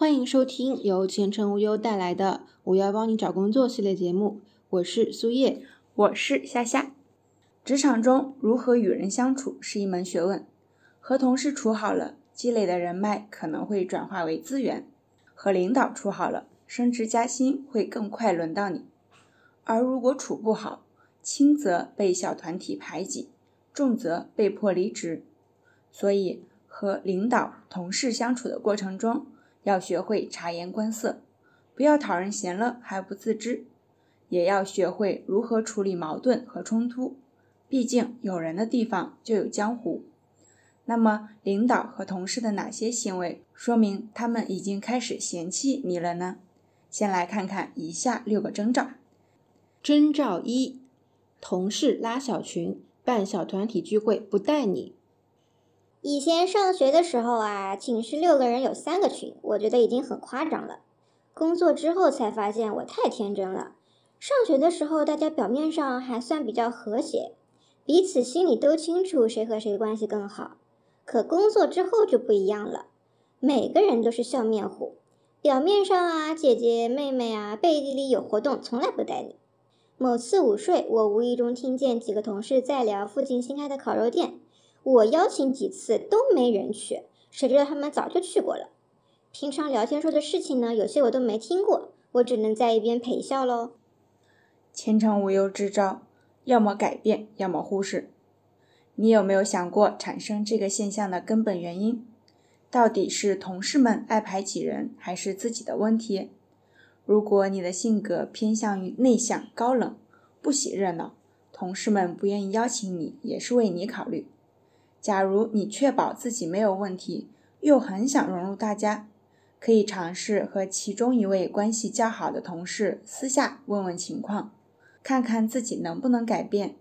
欢迎收听由前程无忧带来的“我要帮你找工作”系列节目，我是苏叶，我是夏夏。职场中如何与人相处是一门学问，和同事处好了，积累的人脉可能会转化为资源；和领导处好了，升职加薪会更快轮到你。而如果处不好，轻则被小团体排挤，重则被迫离职。所以，和领导、同事相处的过程中，要学会察言观色，不要讨人嫌了还不自知；也要学会如何处理矛盾和冲突。毕竟有人的地方就有江湖。那么，领导和同事的哪些行为说明他们已经开始嫌弃你了呢？先来看看以下六个征兆。征兆一：同事拉小群，办小团体聚会不带你。以前上学的时候啊，寝室六个人有三个群，我觉得已经很夸张了。工作之后才发现我太天真了。上学的时候，大家表面上还算比较和谐，彼此心里都清楚谁和谁关系更好。可工作之后就不一样了，每个人都是笑面虎，表面上啊，姐姐妹妹啊，背地里有活动从来不带你。某次午睡，我无意中听见几个同事在聊附近新开的烤肉店。我邀请几次都没人去，谁知道他们早就去过了。平常聊天说的事情呢，有些我都没听过，我只能在一边陪笑喽。前程无忧之招，要么改变，要么忽视。你有没有想过产生这个现象的根本原因？到底是同事们爱排挤人，还是自己的问题？如果你的性格偏向于内向、高冷，不喜热闹，同事们不愿意邀请你，也是为你考虑。假如你确保自己没有问题，又很想融入大家，可以尝试和其中一位关系较好的同事私下问问情况，看看自己能不能改变。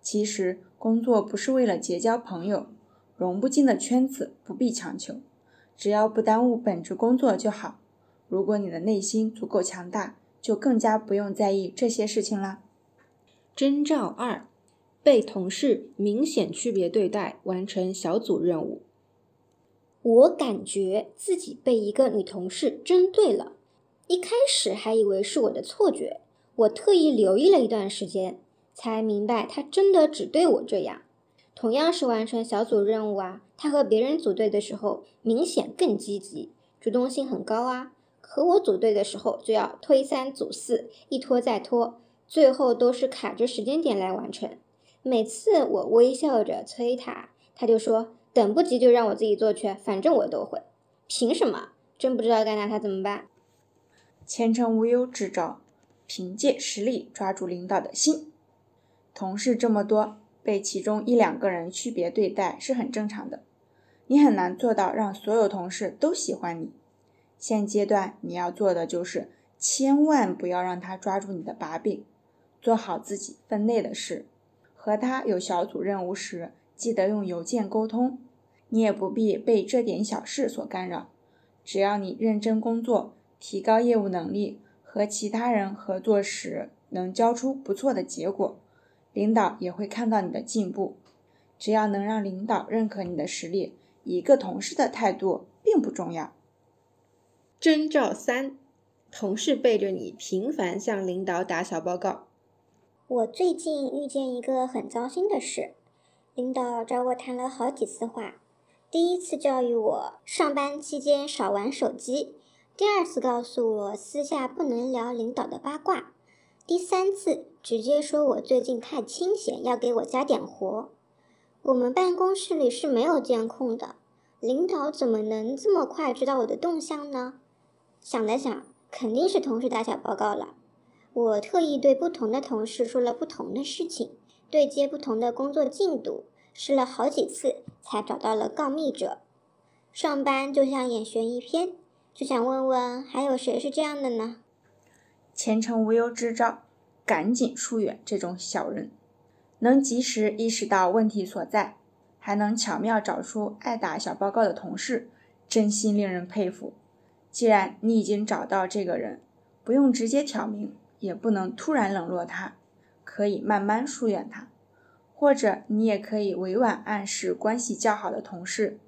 其实工作不是为了结交朋友，融不进的圈子不必强求，只要不耽误本职工作就好。如果你的内心足够强大，就更加不用在意这些事情啦。征兆二。被同事明显区别对待，完成小组任务。我感觉自己被一个女同事针对了，一开始还以为是我的错觉，我特意留意了一段时间，才明白她真的只对我这样。同样是完成小组任务啊，她和别人组队的时候明显更积极，主动性很高啊。和我组队的时候就要推三阻四，一拖再拖，最后都是卡着时间点来完成。每次我微笑着催他，他就说等不及就让我自己做去，反正我都会。凭什么？真不知道该拿他怎么办。前程无忧之招：凭借实力抓住领导的心。同事这么多，被其中一两个人区别对待是很正常的。你很难做到让所有同事都喜欢你。现阶段你要做的就是千万不要让他抓住你的把柄，做好自己分内的事。和他有小组任务时，记得用邮件沟通。你也不必被这点小事所干扰。只要你认真工作，提高业务能力，和其他人合作时能交出不错的结果，领导也会看到你的进步。只要能让领导认可你的实力，一个同事的态度并不重要。征兆三：同事背着你频繁向领导打小报告。我最近遇见一个很糟心的事，领导找我谈了好几次话。第一次教育我上班期间少玩手机，第二次告诉我私下不能聊领导的八卦，第三次直接说我最近太清闲，要给我加点活。我们办公室里是没有监控的，领导怎么能这么快知道我的动向呢？想了想，肯定是同事打小报告了。我特意对不同的同事说了不同的事情，对接不同的工作进度，试了好几次，才找到了告密者。上班就像演悬疑片，就想问问还有谁是这样的呢？前程无忧之招，赶紧疏远这种小人。能及时意识到问题所在，还能巧妙找出爱打小报告的同事，真心令人佩服。既然你已经找到这个人，不用直接挑明。也不能突然冷落他，可以慢慢疏远他，或者你也可以委婉暗示关系较好的同事，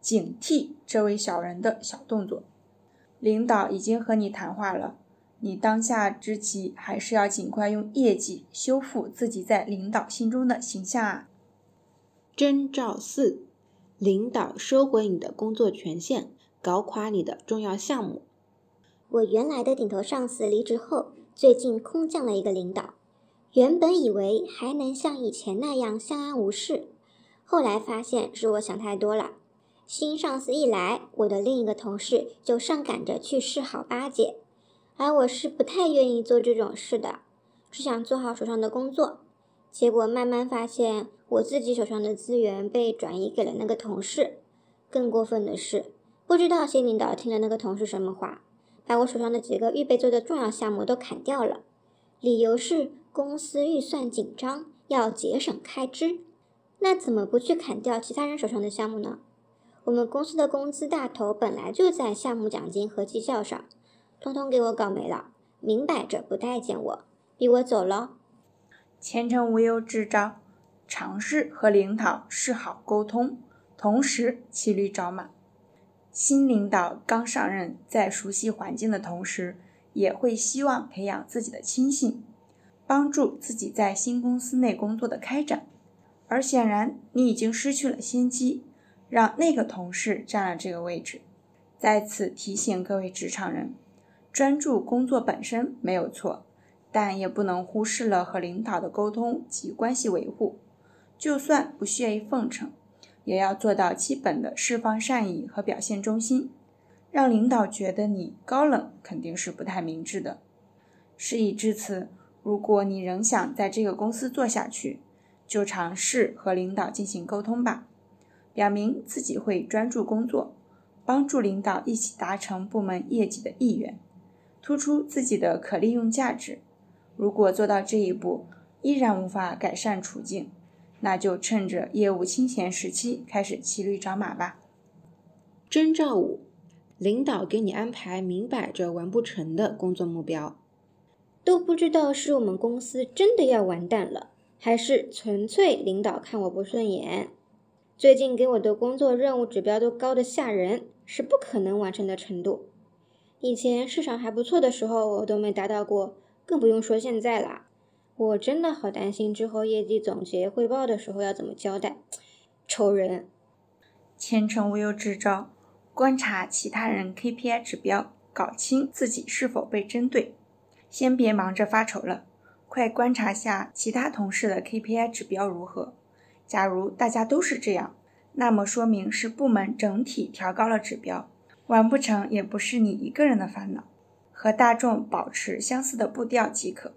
警惕这位小人的小动作。领导已经和你谈话了，你当下之急还是要尽快用业绩修复自己在领导心中的形象啊。征兆四：领导收回你的工作权限，搞垮你的重要项目。我原来的顶头上司离职后，最近空降了一个领导。原本以为还能像以前那样相安无事，后来发现是我想太多了。新上司一来，我的另一个同事就上赶着去示好巴结，而我是不太愿意做这种事的，只想做好手上的工作。结果慢慢发现，我自己手上的资源被转移给了那个同事。更过分的是，不知道新领导听了那个同事什么话，把我手上的几个预备做的重要项目都砍掉了，理由是公司预算紧张，要节省开支。那怎么不去砍掉其他人手上的项目呢？我们公司的工资大头本来就在项目奖金和绩效上，通通给我搞没了，明摆着不待见我，逼我走了。前程无忧支招：尝试和领导示好沟通，同时骑驴找马。新领导刚上任，在熟悉环境的同时，也会希望培养自己的亲信，帮助自己在新公司内工作的开展。而显然，你已经失去了先机。让那个同事占了这个位置。在此提醒各位职场人，专注工作本身没有错，但也不能忽视了和领导的沟通及关系维护。就算不屑于奉承，也要做到基本的释放善意和表现忠心。让领导觉得你高冷，肯定是不太明智的。事已至此，如果你仍想在这个公司做下去，就尝试和领导进行沟通吧。表明自己会专注工作，帮助领导一起达成部门业绩的意愿，突出自己的可利用价值。如果做到这一步依然无法改善处境，那就趁着业务清闲时期开始骑驴找马吧。征兆五：领导给你安排明摆着完不成的工作目标，都不知道是我们公司真的要完蛋了，还是纯粹领导看我不顺眼。最近给我的工作任务指标都高的吓人，是不可能完成的程度。以前市场还不错的时候，我都没达到过，更不用说现在啦。我真的好担心之后业绩总结汇报的时候要怎么交代，愁人。前程无忧支招：观察其他人 KPI 指标，搞清自己是否被针对。先别忙着发愁了，快观察下其他同事的 KPI 指标如何。假如大家都是这样，那么说明是部门整体调高了指标，完不成也不是你一个人的烦恼，和大众保持相似的步调即可。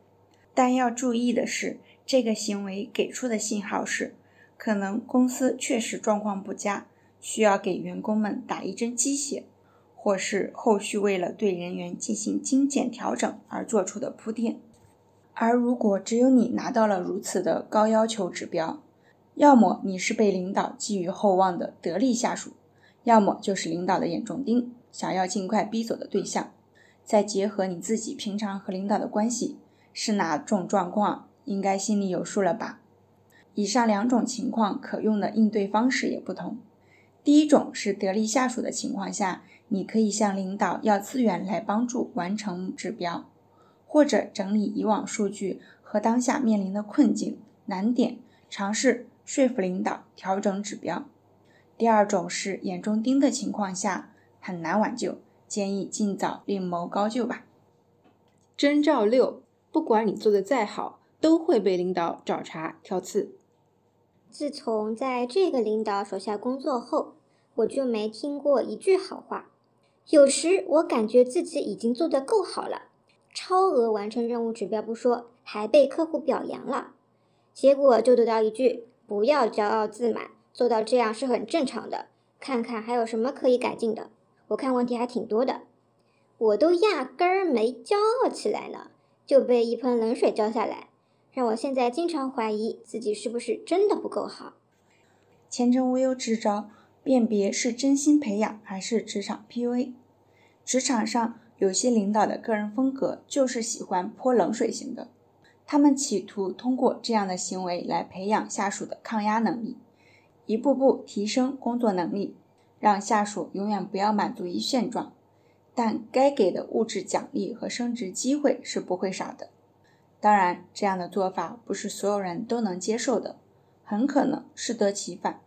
但要注意的是，这个行为给出的信号是，可能公司确实状况不佳，需要给员工们打一针鸡血，或是后续为了对人员进行精简调整而做出的铺垫。而如果只有你拿到了如此的高要求指标，要么你是被领导寄予厚望的得力下属，要么就是领导的眼中钉，想要尽快逼走的对象。再结合你自己平常和领导的关系，是哪种状况，应该心里有数了吧？以上两种情况可用的应对方式也不同。第一种是得力下属的情况下，你可以向领导要资源来帮助完成指标，或者整理以往数据和当下面临的困境难点，尝试。说服领导调整指标。第二种是眼中钉的情况下很难挽救，建议尽早另谋高就吧。征兆六：不管你做的再好，都会被领导找茬挑刺。自从在这个领导手下工作后，我就没听过一句好话。有时我感觉自己已经做得够好了，超额完成任务指标不说，还被客户表扬了，结果就得到一句。不要骄傲自满，做到这样是很正常的。看看还有什么可以改进的？我看问题还挺多的，我都压根儿没骄傲起来呢，就被一盆冷水浇下来，让我现在经常怀疑自己是不是真的不够好。前程无忧支招：辨别是真心培养还是职场 PUA。职场上有些领导的个人风格就是喜欢泼冷水型的。他们企图通过这样的行为来培养下属的抗压能力，一步步提升工作能力，让下属永远不要满足于现状。但该给的物质奖励和升职机会是不会少的。当然，这样的做法不是所有人都能接受的，很可能适得其反。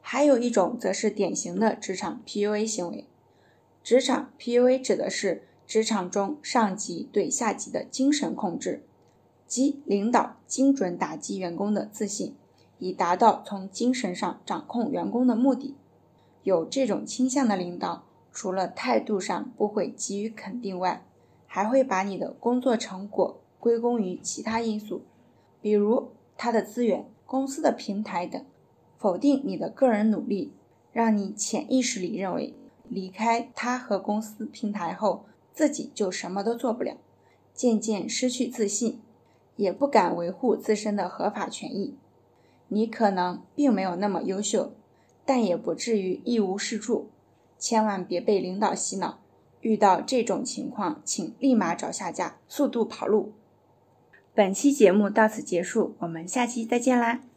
还有一种则是典型的职场 PUA 行为。职场 PUA 指的是职场中上级对下级的精神控制，即领导精准打击员工的自信，以达到从精神上掌控员工的目的。有这种倾向的领导，除了态度上不会给予肯定外，还会把你的工作成果归功于其他因素，比如他的资源、公司的平台等。否定你的个人努力，让你潜意识里认为离开他和公司平台后，自己就什么都做不了，渐渐失去自信，也不敢维护自身的合法权益。你可能并没有那么优秀，但也不至于一无是处。千万别被领导洗脑，遇到这种情况，请立马找下家，速度跑路。本期节目到此结束，我们下期再见啦！